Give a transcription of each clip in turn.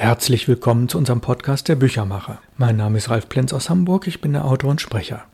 Herzlich willkommen zu unserem Podcast Der Büchermacher. Mein Name ist Ralf Plenz aus Hamburg, ich bin der Autor und Sprecher.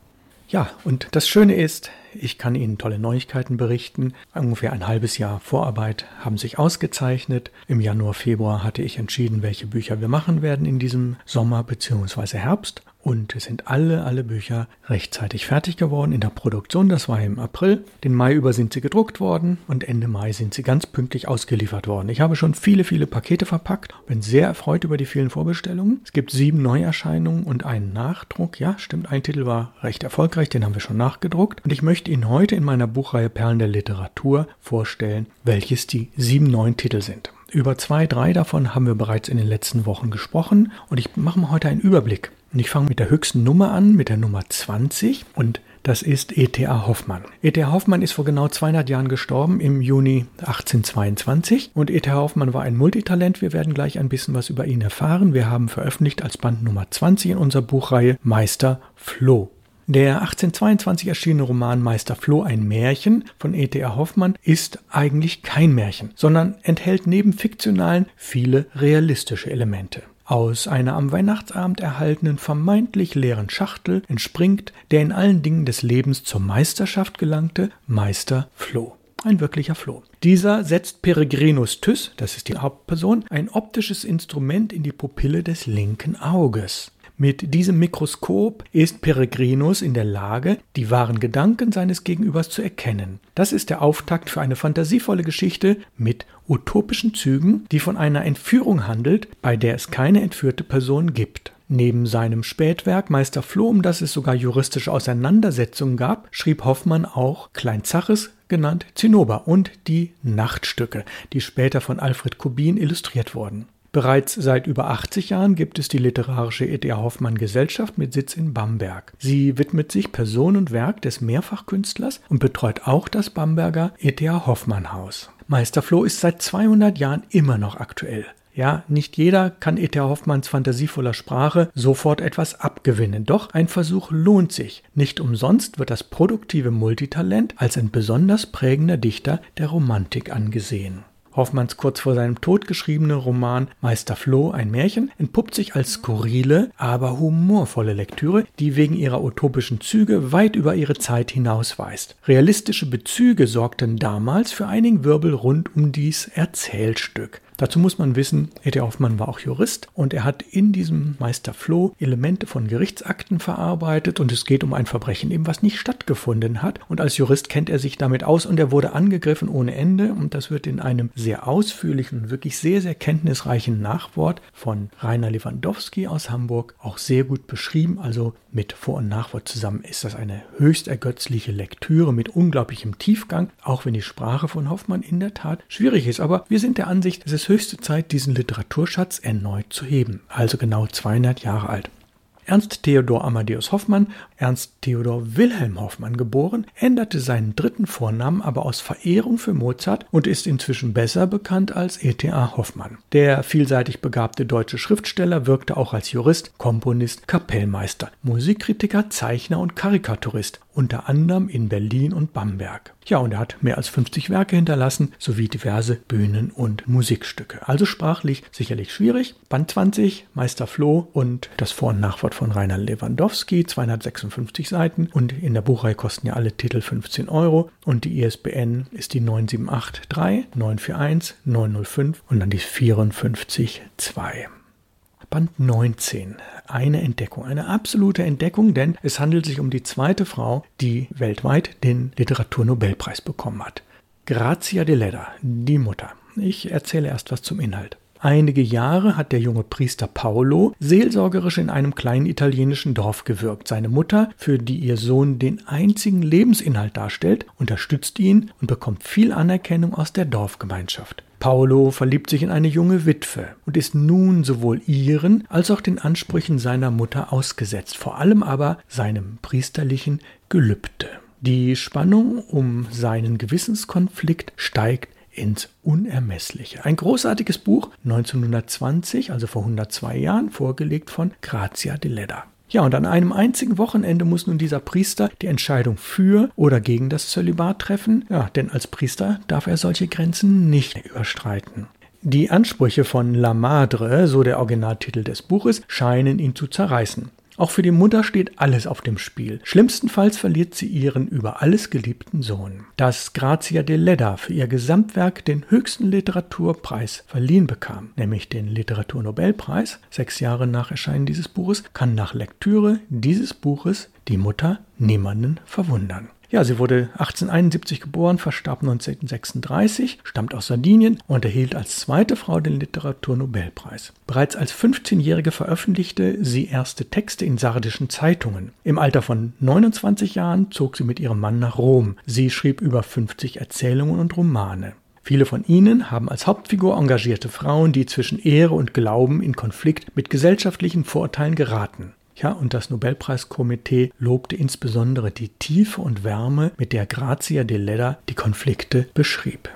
Ja, und das Schöne ist, ich kann Ihnen tolle Neuigkeiten berichten. Ungefähr ein halbes Jahr Vorarbeit haben sich ausgezeichnet. Im Januar, Februar hatte ich entschieden, welche Bücher wir machen werden in diesem Sommer bzw. Herbst. Und es sind alle, alle Bücher rechtzeitig fertig geworden in der Produktion. Das war im April. Den Mai über sind sie gedruckt worden und Ende Mai sind sie ganz pünktlich ausgeliefert worden. Ich habe schon viele, viele Pakete verpackt. Bin sehr erfreut über die vielen Vorbestellungen. Es gibt sieben Neuerscheinungen und einen Nachdruck. Ja, stimmt, ein Titel war recht erfolgreich. Den haben wir schon nachgedruckt. Und ich möchte Ihnen heute in meiner Buchreihe Perlen der Literatur vorstellen, welches die sieben neuen Titel sind. Über zwei, drei davon haben wir bereits in den letzten Wochen gesprochen und ich mache mal heute einen Überblick. Und ich fange mit der höchsten Nummer an, mit der Nummer 20 und das ist E.T.A. Hoffmann. E.T.A. Hoffmann ist vor genau 200 Jahren gestorben, im Juni 1822. Und E.T.A. Hoffmann war ein Multitalent. Wir werden gleich ein bisschen was über ihn erfahren. Wir haben veröffentlicht als Band Nummer 20 in unserer Buchreihe Meister Floh. Der 1822 erschienene Roman Meister Floh, ein Märchen von E.T.A. Hoffmann, ist eigentlich kein Märchen, sondern enthält neben fiktionalen viele realistische Elemente. Aus einer am Weihnachtsabend erhaltenen vermeintlich leeren Schachtel entspringt der in allen Dingen des Lebens zur Meisterschaft gelangte Meister Floh. Ein wirklicher Floh. Dieser setzt Peregrinus Thyss, das ist die Hauptperson, ein optisches Instrument in die Pupille des linken Auges. Mit diesem Mikroskop ist Peregrinus in der Lage, die wahren Gedanken seines Gegenübers zu erkennen. Das ist der Auftakt für eine fantasievolle Geschichte mit utopischen Zügen, die von einer Entführung handelt, bei der es keine entführte Person gibt. Neben seinem Spätwerk Meister Floh, um das es sogar juristische Auseinandersetzungen gab, schrieb Hoffmann auch Klein Zaches, genannt Zinnober, und die Nachtstücke, die später von Alfred Kubin illustriert wurden. Bereits seit über 80 Jahren gibt es die literarische E.T.A. Hoffmann Gesellschaft mit Sitz in Bamberg. Sie widmet sich Person und Werk des Mehrfachkünstlers und betreut auch das Bamberger E.T.A. Hoffmann Haus. Meister Floh ist seit 200 Jahren immer noch aktuell. Ja, nicht jeder kann E.T.A. Hoffmanns fantasievoller Sprache sofort etwas abgewinnen, doch ein Versuch lohnt sich. Nicht umsonst wird das produktive Multitalent als ein besonders prägender Dichter der Romantik angesehen. Hoffmanns kurz vor seinem Tod geschriebene Roman Meister Floh, ein Märchen, entpuppt sich als skurrile, aber humorvolle Lektüre, die wegen ihrer utopischen Züge weit über ihre Zeit hinausweist. Realistische Bezüge sorgten damals für einigen Wirbel rund um dies Erzählstück. Dazu muss man wissen, E.T. Hoffmann war auch Jurist und er hat in diesem Meister Floh Elemente von Gerichtsakten verarbeitet und es geht um ein Verbrechen eben, was nicht stattgefunden hat. Und als Jurist kennt er sich damit aus und er wurde angegriffen ohne Ende und das wird in einem sehr ausführlichen wirklich sehr, sehr kenntnisreichen Nachwort von Rainer Lewandowski aus Hamburg auch sehr gut beschrieben. Also mit Vor- und Nachwort zusammen ist das eine höchst ergötzliche Lektüre mit unglaublichem Tiefgang, auch wenn die Sprache von Hoffmann in der Tat schwierig ist. Aber wir sind der Ansicht, es ist es höchste Zeit, diesen Literaturschatz erneut zu heben, also genau 200 Jahre alt. Ernst Theodor Amadeus Hoffmann, Ernst Theodor Wilhelm Hoffmann geboren, änderte seinen dritten Vornamen aber aus Verehrung für Mozart und ist inzwischen besser bekannt als E.T.A. Hoffmann. Der vielseitig begabte deutsche Schriftsteller wirkte auch als Jurist, Komponist, Kapellmeister, Musikkritiker, Zeichner und Karikaturist, unter anderem in Berlin und Bamberg. Ja, und er hat mehr als 50 Werke hinterlassen, sowie diverse Bühnen- und Musikstücke. Also sprachlich sicherlich schwierig. Band 20, Meister Floh und das Vor- und Nachwort von Rainer Lewandowski, 256 Seiten. Und in der Buchreihe kosten ja alle Titel 15 Euro. Und die ISBN ist die 9783 941 905 und dann die 542. Band 19. Eine Entdeckung, eine absolute Entdeckung, denn es handelt sich um die zweite Frau, die weltweit den Literaturnobelpreis bekommen hat. Grazia de Leda, die Mutter. Ich erzähle erst was zum Inhalt. Einige Jahre hat der junge Priester Paolo seelsorgerisch in einem kleinen italienischen Dorf gewirkt. Seine Mutter, für die ihr Sohn den einzigen Lebensinhalt darstellt, unterstützt ihn und bekommt viel Anerkennung aus der Dorfgemeinschaft. Paolo verliebt sich in eine junge Witwe und ist nun sowohl ihren als auch den Ansprüchen seiner Mutter ausgesetzt, vor allem aber seinem priesterlichen Gelübde. Die Spannung um seinen Gewissenskonflikt steigt ins Unermessliche. Ein großartiges Buch, 1920, also vor 102 Jahren, vorgelegt von Grazia de Leda. Ja, und an einem einzigen Wochenende muss nun dieser Priester die Entscheidung für oder gegen das Zölibat treffen. Ja, denn als Priester darf er solche Grenzen nicht überstreiten. Die Ansprüche von La Madre, so der Originaltitel des Buches, scheinen ihn zu zerreißen. Auch für die Mutter steht alles auf dem Spiel. Schlimmstenfalls verliert sie ihren über alles geliebten Sohn. Dass Grazia de Ledda für ihr Gesamtwerk den höchsten Literaturpreis verliehen bekam, nämlich den Literaturnobelpreis, sechs Jahre nach Erscheinen dieses Buches, kann nach Lektüre dieses Buches die Mutter niemanden verwundern. Ja, sie wurde 1871 geboren, verstarb 1936, stammt aus Sardinien und erhielt als zweite Frau den Literaturnobelpreis. Bereits als 15-Jährige veröffentlichte sie erste Texte in sardischen Zeitungen. Im Alter von 29 Jahren zog sie mit ihrem Mann nach Rom. Sie schrieb über 50 Erzählungen und Romane. Viele von ihnen haben als Hauptfigur engagierte Frauen, die zwischen Ehre und Glauben in Konflikt mit gesellschaftlichen Vorurteilen geraten. Ja, und das Nobelpreiskomitee lobte insbesondere die Tiefe und Wärme, mit der Grazia de Ledda die Konflikte beschrieb.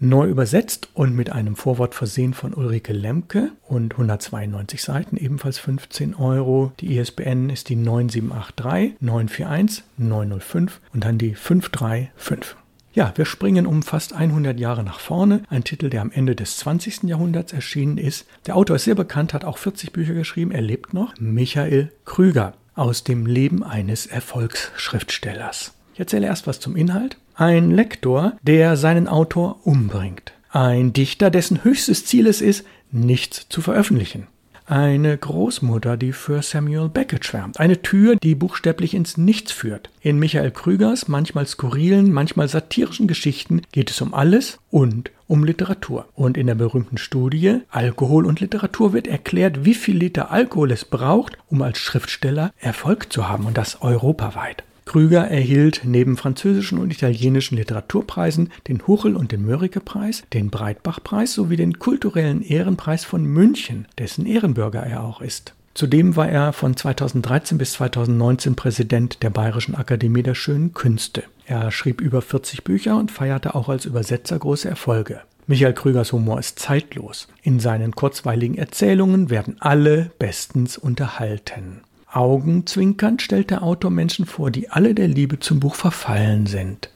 Neu übersetzt und mit einem Vorwort versehen von Ulrike Lemke und 192 Seiten, ebenfalls 15 Euro. Die ISBN ist die 9783 941 905 und dann die 535. Ja, wir springen um fast 100 Jahre nach vorne. Ein Titel, der am Ende des 20. Jahrhunderts erschienen ist. Der Autor ist sehr bekannt, hat auch 40 Bücher geschrieben. Er lebt noch. Michael Krüger aus dem Leben eines Erfolgsschriftstellers. Ich erzähle erst was zum Inhalt. Ein Lektor, der seinen Autor umbringt. Ein Dichter, dessen höchstes Ziel es ist, nichts zu veröffentlichen eine Großmutter, die für Samuel Beckett schwärmt. Eine Tür, die buchstäblich ins Nichts führt. In Michael Krügers manchmal skurrilen, manchmal satirischen Geschichten geht es um alles und um Literatur. Und in der berühmten Studie Alkohol und Literatur wird erklärt, wie viel Liter Alkohol es braucht, um als Schriftsteller Erfolg zu haben und das europaweit. Krüger erhielt neben französischen und italienischen Literaturpreisen den Huchel- und den Mörike-Preis, den Breitbach-Preis sowie den kulturellen Ehrenpreis von München, dessen Ehrenbürger er auch ist. Zudem war er von 2013 bis 2019 Präsident der Bayerischen Akademie der Schönen Künste. Er schrieb über 40 Bücher und feierte auch als Übersetzer große Erfolge. Michael Krügers Humor ist zeitlos. In seinen kurzweiligen Erzählungen werden alle bestens unterhalten. Augenzwinkernd stellt der Autor Menschen vor, die alle der Liebe zum Buch verfallen sind.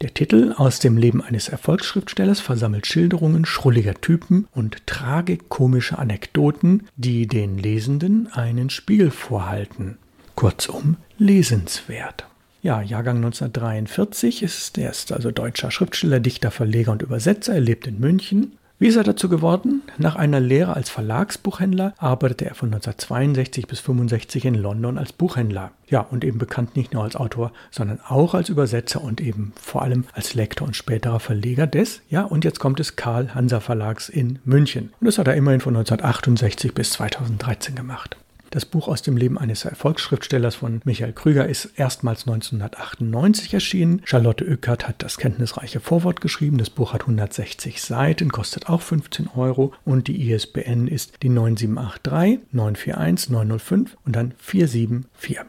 Der Titel aus dem Leben eines Erfolgsschriftstellers versammelt Schilderungen schrulliger Typen und tragikomische Anekdoten, die den Lesenden einen Spiegel vorhalten. Kurzum, lesenswert. Ja, Jahrgang 1943 ist er ist also deutscher Schriftsteller, Dichter, Verleger und Übersetzer. Er lebt in München. Wie ist er dazu geworden? Nach einer Lehre als Verlagsbuchhändler arbeitete er von 1962 bis 1965 in London als Buchhändler. Ja, und eben bekannt nicht nur als Autor, sondern auch als Übersetzer und eben vor allem als Lektor und späterer Verleger des, ja, und jetzt kommt es Karl Hanser Verlags in München. Und das hat er immerhin von 1968 bis 2013 gemacht. Das Buch aus dem Leben eines Erfolgsschriftstellers von Michael Krüger ist erstmals 1998 erschienen. Charlotte Oeckert hat das kenntnisreiche Vorwort geschrieben. Das Buch hat 160 Seiten, kostet auch 15 Euro und die ISBN ist die 9783 941 905 und dann 474.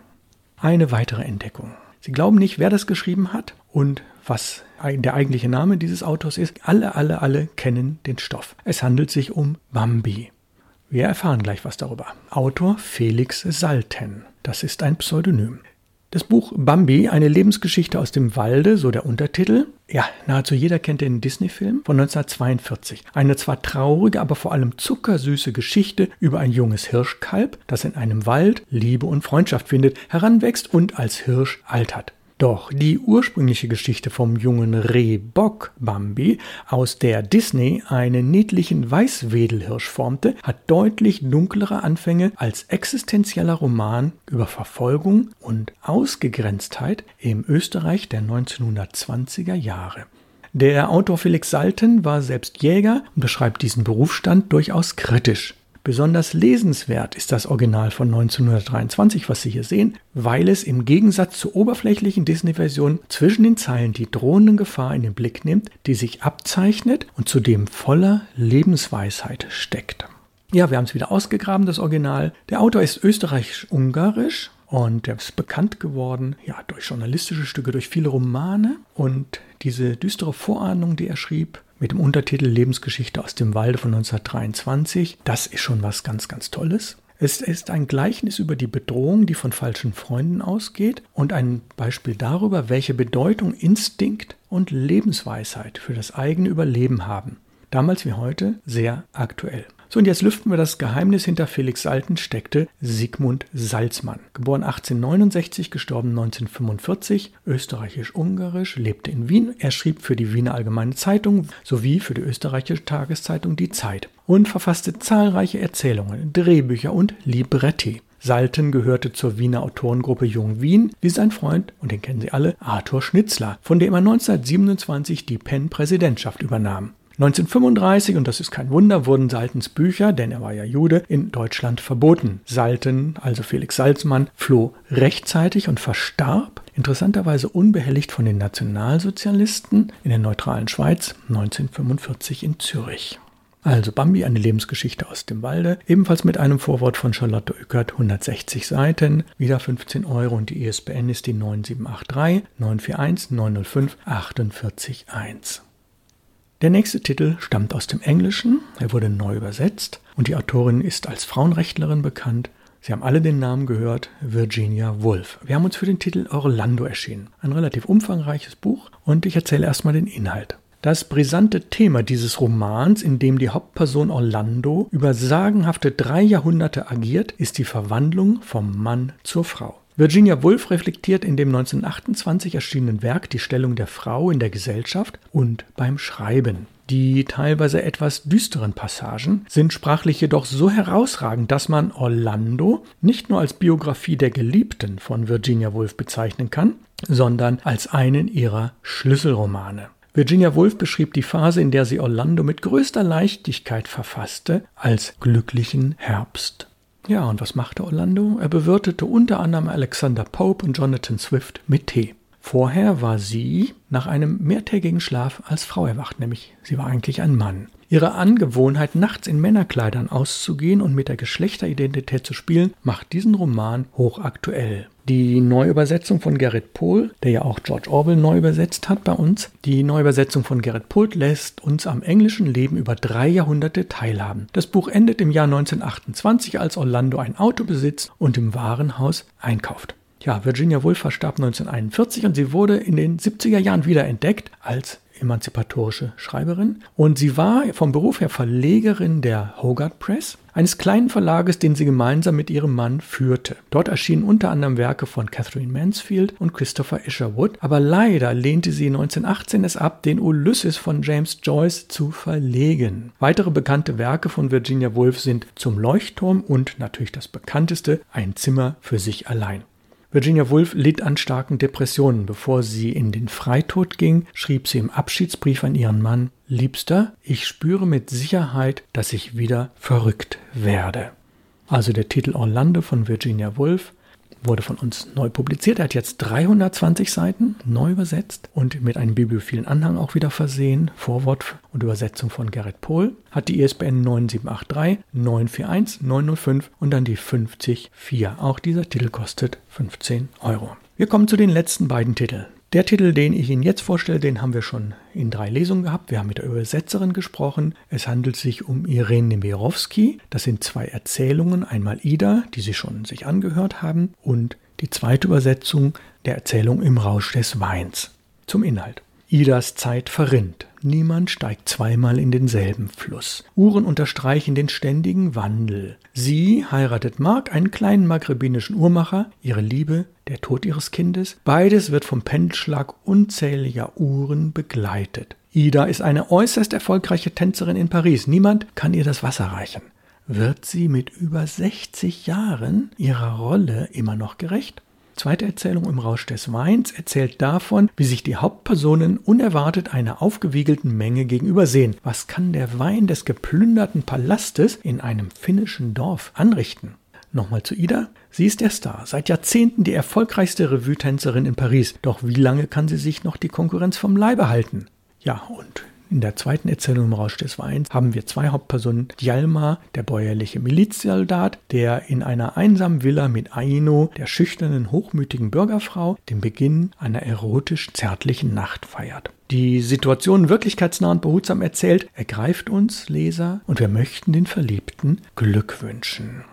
Eine weitere Entdeckung. Sie glauben nicht, wer das geschrieben hat und was der eigentliche Name dieses Autors ist. Alle, alle, alle kennen den Stoff. Es handelt sich um Bambi. Wir erfahren gleich was darüber. Autor Felix Salten. Das ist ein Pseudonym. Das Buch Bambi, eine Lebensgeschichte aus dem Walde, so der Untertitel. Ja, nahezu jeder kennt den Disney-Film von 1942. Eine zwar traurige, aber vor allem zuckersüße Geschichte über ein junges Hirschkalb, das in einem Wald Liebe und Freundschaft findet, heranwächst und als Hirsch altert. Doch die ursprüngliche Geschichte vom jungen Rehbock Bambi, aus der Disney einen niedlichen Weißwedelhirsch formte, hat deutlich dunklere Anfänge als existenzieller Roman über Verfolgung und Ausgegrenztheit im Österreich der 1920er Jahre. Der Autor Felix Salten war selbst Jäger und beschreibt diesen Berufsstand durchaus kritisch. Besonders lesenswert ist das Original von 1923, was Sie hier sehen, weil es im Gegensatz zur oberflächlichen Disney-Version zwischen den Zeilen die drohende Gefahr in den Blick nimmt, die sich abzeichnet und zudem voller Lebensweisheit steckt. Ja, wir haben es wieder ausgegraben, das Original. Der Autor ist österreichisch-ungarisch und er ist bekannt geworden, ja, durch journalistische Stücke, durch viele Romane und diese düstere Vorahnung, die er schrieb, mit dem Untertitel Lebensgeschichte aus dem Walde von 1923. Das ist schon was ganz, ganz Tolles. Es ist ein Gleichnis über die Bedrohung, die von falschen Freunden ausgeht und ein Beispiel darüber, welche Bedeutung Instinkt und Lebensweisheit für das eigene Überleben haben. damals wie heute sehr aktuell. So, und jetzt lüften wir das Geheimnis hinter Felix Salten steckte Sigmund Salzmann. Geboren 1869, gestorben 1945, österreichisch-ungarisch, lebte in Wien. Er schrieb für die Wiener Allgemeine Zeitung sowie für die österreichische Tageszeitung Die Zeit und verfasste zahlreiche Erzählungen, Drehbücher und Libretti. Salten gehörte zur Wiener Autorengruppe Jung Wien, wie sein Freund, und den kennen Sie alle, Arthur Schnitzler, von dem er 1927 die Penn-Präsidentschaft übernahm. 1935, und das ist kein Wunder, wurden Saltens Bücher, denn er war ja Jude, in Deutschland verboten. Salten, also Felix Salzmann, floh rechtzeitig und verstarb, interessanterweise unbehelligt von den Nationalsozialisten in der neutralen Schweiz 1945 in Zürich. Also Bambi, eine Lebensgeschichte aus dem Walde, ebenfalls mit einem Vorwort von Charlotte Ückert, 160 Seiten, wieder 15 Euro und die ISBN ist die 9783 941 905 48 1. Der nächste Titel stammt aus dem Englischen, er wurde neu übersetzt und die Autorin ist als Frauenrechtlerin bekannt. Sie haben alle den Namen gehört, Virginia Woolf. Wir haben uns für den Titel Orlando erschienen. Ein relativ umfangreiches Buch und ich erzähle erstmal den Inhalt. Das brisante Thema dieses Romans, in dem die Hauptperson Orlando über sagenhafte drei Jahrhunderte agiert, ist die Verwandlung vom Mann zur Frau. Virginia Woolf reflektiert in dem 1928 erschienenen Werk die Stellung der Frau in der Gesellschaft und beim Schreiben. Die teilweise etwas düsteren Passagen sind sprachlich jedoch so herausragend, dass man Orlando nicht nur als Biografie der Geliebten von Virginia Woolf bezeichnen kann, sondern als einen ihrer Schlüsselromane. Virginia Woolf beschrieb die Phase, in der sie Orlando mit größter Leichtigkeit verfasste, als glücklichen Herbst. Ja, und was machte Orlando? Er bewirtete unter anderem Alexander Pope und Jonathan Swift mit Tee. Vorher war sie nach einem mehrtägigen Schlaf als Frau erwacht, nämlich sie war eigentlich ein Mann. Ihre Angewohnheit, nachts in Männerkleidern auszugehen und mit der Geschlechteridentität zu spielen, macht diesen Roman hochaktuell. Die Neuübersetzung von Gerrit Pohl, der ja auch George Orwell neu übersetzt hat bei uns, die Neuübersetzung von Gerrit Pohl lässt uns am englischen Leben über drei Jahrhunderte teilhaben. Das Buch endet im Jahr 1928, als Orlando ein Auto besitzt und im Warenhaus einkauft. Ja, Virginia Woolf verstarb 1941 und sie wurde in den 70er Jahren wiederentdeckt als emanzipatorische Schreiberin und sie war vom Beruf her Verlegerin der Hogarth Press, eines kleinen Verlages, den sie gemeinsam mit ihrem Mann führte. Dort erschienen unter anderem Werke von Catherine Mansfield und Christopher Isherwood, aber leider lehnte sie 1918 es ab, den Ulysses von James Joyce zu verlegen. Weitere bekannte Werke von Virginia Woolf sind Zum Leuchtturm und natürlich das bekannteste Ein Zimmer für sich allein. Virginia Woolf litt an starken Depressionen. Bevor sie in den Freitod ging, schrieb sie im Abschiedsbrief an ihren Mann Liebster, ich spüre mit Sicherheit, dass ich wieder verrückt werde. Also der Titel Orlando von Virginia Woolf wurde von uns neu publiziert. Er hat jetzt 320 Seiten neu übersetzt und mit einem bibliophilen Anhang auch wieder versehen. Vorwort und Übersetzung von Gerrit Pohl. Hat die ISBN 9783 941 905 und dann die 504. Auch dieser Titel kostet 15 Euro. Wir kommen zu den letzten beiden Titeln. Der Titel, den ich Ihnen jetzt vorstelle, den haben wir schon in drei Lesungen gehabt. Wir haben mit der Übersetzerin gesprochen. Es handelt sich um Irene Nemirovsky. Das sind zwei Erzählungen. Einmal Ida, die Sie schon sich angehört haben, und die zweite Übersetzung der Erzählung Im Rausch des Weins. Zum Inhalt. Idas Zeit verrinnt. Niemand steigt zweimal in denselben Fluss. Uhren unterstreichen den ständigen Wandel. Sie heiratet Mark, einen kleinen maghrebinischen Uhrmacher, ihre Liebe, der Tod ihres Kindes. Beides wird vom Pendelschlag unzähliger Uhren begleitet. Ida ist eine äußerst erfolgreiche Tänzerin in Paris. Niemand kann ihr das Wasser reichen. Wird sie mit über 60 Jahren ihrer Rolle immer noch gerecht? Zweite Erzählung im Rausch des Weins erzählt davon, wie sich die Hauptpersonen unerwartet einer aufgewiegelten Menge gegenübersehen. Was kann der Wein des geplünderten Palastes in einem finnischen Dorf anrichten? Nochmal zu Ida. Sie ist der Star, seit Jahrzehnten die erfolgreichste Revue-Tänzerin in Paris. Doch wie lange kann sie sich noch die Konkurrenz vom Leibe halten? Ja, und in der zweiten Erzählung im Rausch des Weins haben wir zwei Hauptpersonen. Djalma, der bäuerliche Milizsoldat, der in einer einsamen Villa mit Aino, der schüchternen, hochmütigen Bürgerfrau, den Beginn einer erotisch-zärtlichen Nacht feiert. Die Situation wirklichkeitsnah und behutsam erzählt, ergreift uns, Leser, und wir möchten den Verliebten Glück wünschen.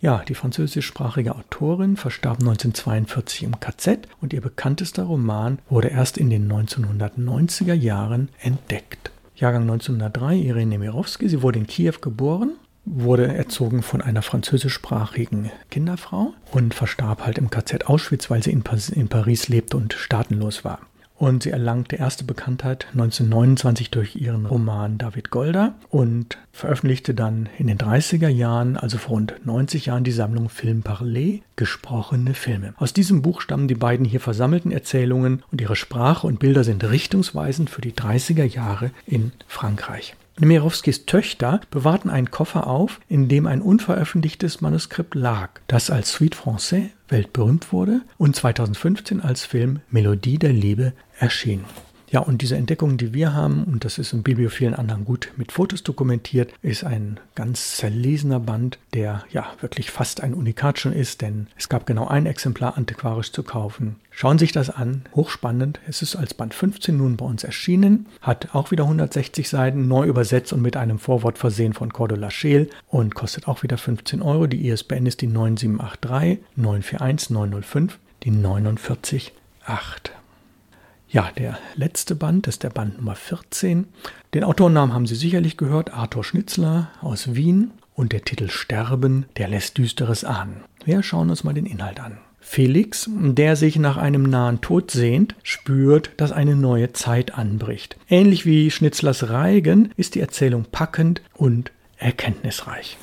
Ja, die französischsprachige Autorin verstarb 1942 im KZ und ihr bekanntester Roman wurde erst in den 1990er Jahren entdeckt. Jahrgang 1903, Irene Nemirovsky. Sie wurde in Kiew geboren, wurde erzogen von einer französischsprachigen Kinderfrau und verstarb halt im KZ Auschwitz, weil sie in, Paris lebte und staatenlos war und sie erlangte erste Bekanntheit 1929 durch ihren Roman David Golda und veröffentlichte dann in den 30er Jahren, also vor rund 90 Jahren, die Sammlung Film Parlé, gesprochene Filme. Aus diesem Buch stammen die beiden hier versammelten Erzählungen und ihre Sprache und Bilder sind richtungsweisend für die 30er Jahre in Frankreich. Nemirovskis Töchter bewahrten einen Koffer auf, in dem ein unveröffentlichtes Manuskript lag, das als Suite Français weltberühmt wurde und 2015 als Film Melodie der Liebe erschien. Ja, und diese Entdeckung, die wir haben, und das ist in bibliophilen anderen gut mit Fotos dokumentiert, ist ein ganz zerlesener Band, der ja wirklich fast ein Unikat schon ist, denn es gab genau ein Exemplar antiquarisch zu kaufen. Schauen Sie sich das an, hochspannend. Es ist als Band 15 nun bei uns erschienen, hat auch wieder 160 Seiten, neu übersetzt und mit einem Vorwort versehen von Cordula Scheel und kostet auch wieder 15 Euro. Die ISBN ist die 9783 941 905, die 498. Ja, der letzte Band ist der Band Nummer 14. Den Autorennamen haben Sie sicherlich gehört, Arthur Schnitzler aus Wien. Und der Titel Sterben, der lässt Düsteres ahnen. Wir schauen uns mal den Inhalt an. Felix, der sich nach einem nahen Tod sehnt, spürt, dass eine neue Zeit anbricht. Ähnlich wie Schnitzlers Reigen ist die Erzählung packend und erkenntnisreich.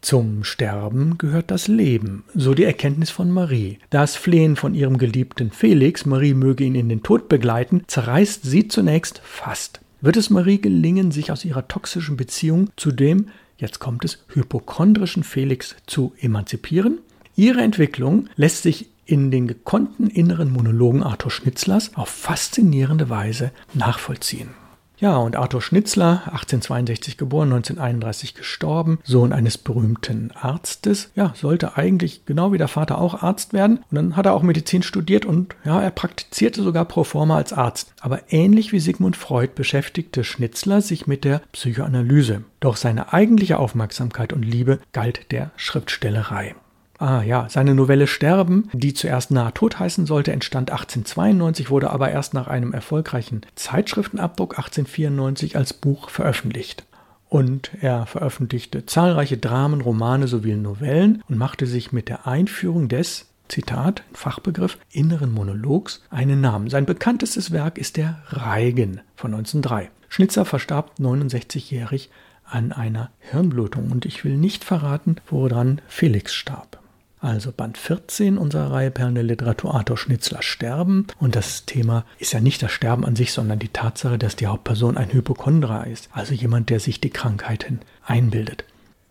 Zum Sterben gehört das Leben, so die Erkenntnis von Marie. Das Flehen von ihrem geliebten Felix, Marie möge ihn in den Tod begleiten, zerreißt sie zunächst fast. Wird es Marie gelingen, sich aus ihrer toxischen Beziehung zu dem, jetzt kommt es, hypochondrischen Felix zu emanzipieren? Ihre Entwicklung lässt sich in den gekonnten inneren Monologen Arthur Schnitzlers auf faszinierende Weise nachvollziehen. Ja, und Arthur Schnitzler, 1862 geboren, 1931 gestorben, Sohn eines berühmten Arztes, ja, sollte eigentlich genau wie der Vater auch Arzt werden. Und dann hat er auch Medizin studiert und ja, er praktizierte sogar pro forma als Arzt. Aber ähnlich wie Sigmund Freud beschäftigte Schnitzler sich mit der Psychoanalyse. Doch seine eigentliche Aufmerksamkeit und Liebe galt der Schriftstellerei. Ah ja, seine Novelle Sterben, die zuerst Nahe Tod heißen sollte, entstand 1892, wurde aber erst nach einem erfolgreichen Zeitschriftenabdruck 1894 als Buch veröffentlicht. Und er veröffentlichte zahlreiche Dramen, Romane sowie Novellen und machte sich mit der Einführung des Zitat, Fachbegriff, inneren Monologs einen Namen. Sein bekanntestes Werk ist der Reigen von 1903. Schnitzer verstarb 69-jährig an einer Hirnblutung und ich will nicht verraten, woran Felix starb also Band 14 unserer Reihe Perlen der Literatur Arthur Schnitzler Sterben. Und das Thema ist ja nicht das Sterben an sich, sondern die Tatsache, dass die Hauptperson ein Hypochondra ist, also jemand, der sich die Krankheiten einbildet.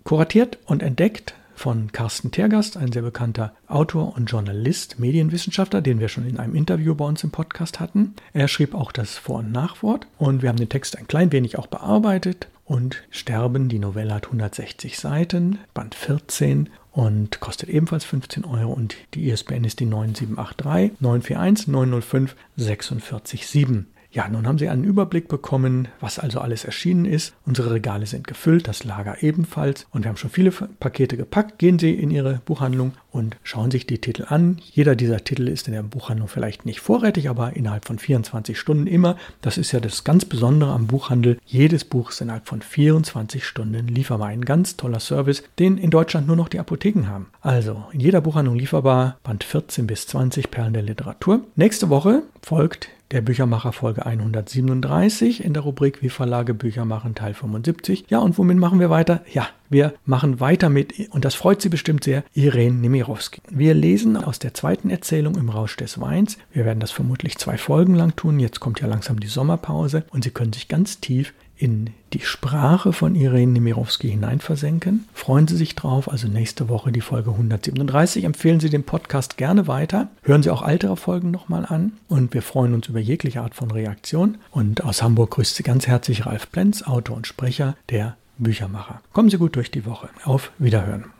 Kuratiert und entdeckt von Carsten Tergast, ein sehr bekannter Autor und Journalist, Medienwissenschaftler, den wir schon in einem Interview bei uns im Podcast hatten. Er schrieb auch das Vor- und Nachwort und wir haben den Text ein klein wenig auch bearbeitet. Und Sterben, die Novelle hat 160 Seiten, Band 14 und kostet ebenfalls 15 Euro und die ISBN ist die 9783 941 905 467. Ja, nun haben Sie einen Überblick bekommen, was also alles erschienen ist. Unsere Regale sind gefüllt, das Lager ebenfalls und wir haben schon viele Pakete gepackt. Gehen Sie in Ihre Buchhandlung und schauen sich die Titel an. Jeder dieser Titel ist in der Buchhandlung vielleicht nicht vorrätig, aber innerhalb von 24 Stunden immer. Das ist ja das ganz Besondere am Buchhandel. Jedes Buch ist innerhalb von 24 Stunden lieferbar. Ein ganz toller Service, den in Deutschland nur noch die Apotheken haben. Also in jeder Buchhandlung lieferbar, Band 14 bis 20 Perlen der Literatur. Nächste Woche folgt der Büchermacher Folge 137 in der Rubrik Wie Verlage Bücher machen Teil 75. Ja, und womit machen wir weiter? Ja, wir machen weiter mit, und das freut Sie bestimmt sehr, Irene Nemirovsky. Wir lesen aus der zweiten Erzählung im Rausch des Weins. Wir werden das vermutlich zwei Folgen lang tun. Jetzt kommt ja langsam die Sommerpause und Sie können sich ganz tief in die Sprache von Irene Nemirovsky hineinversenken. Freuen Sie sich drauf. Also nächste Woche die Folge 137. Empfehlen Sie den Podcast gerne weiter. Hören Sie auch ältere Folgen nochmal an. Und wir freuen uns über jegliche Art von Reaktion. Und aus Hamburg grüßt Sie ganz herzlich Ralf Plenz, Autor und Sprecher der Büchermacher. Kommen Sie gut durch die Woche. Auf Wiederhören.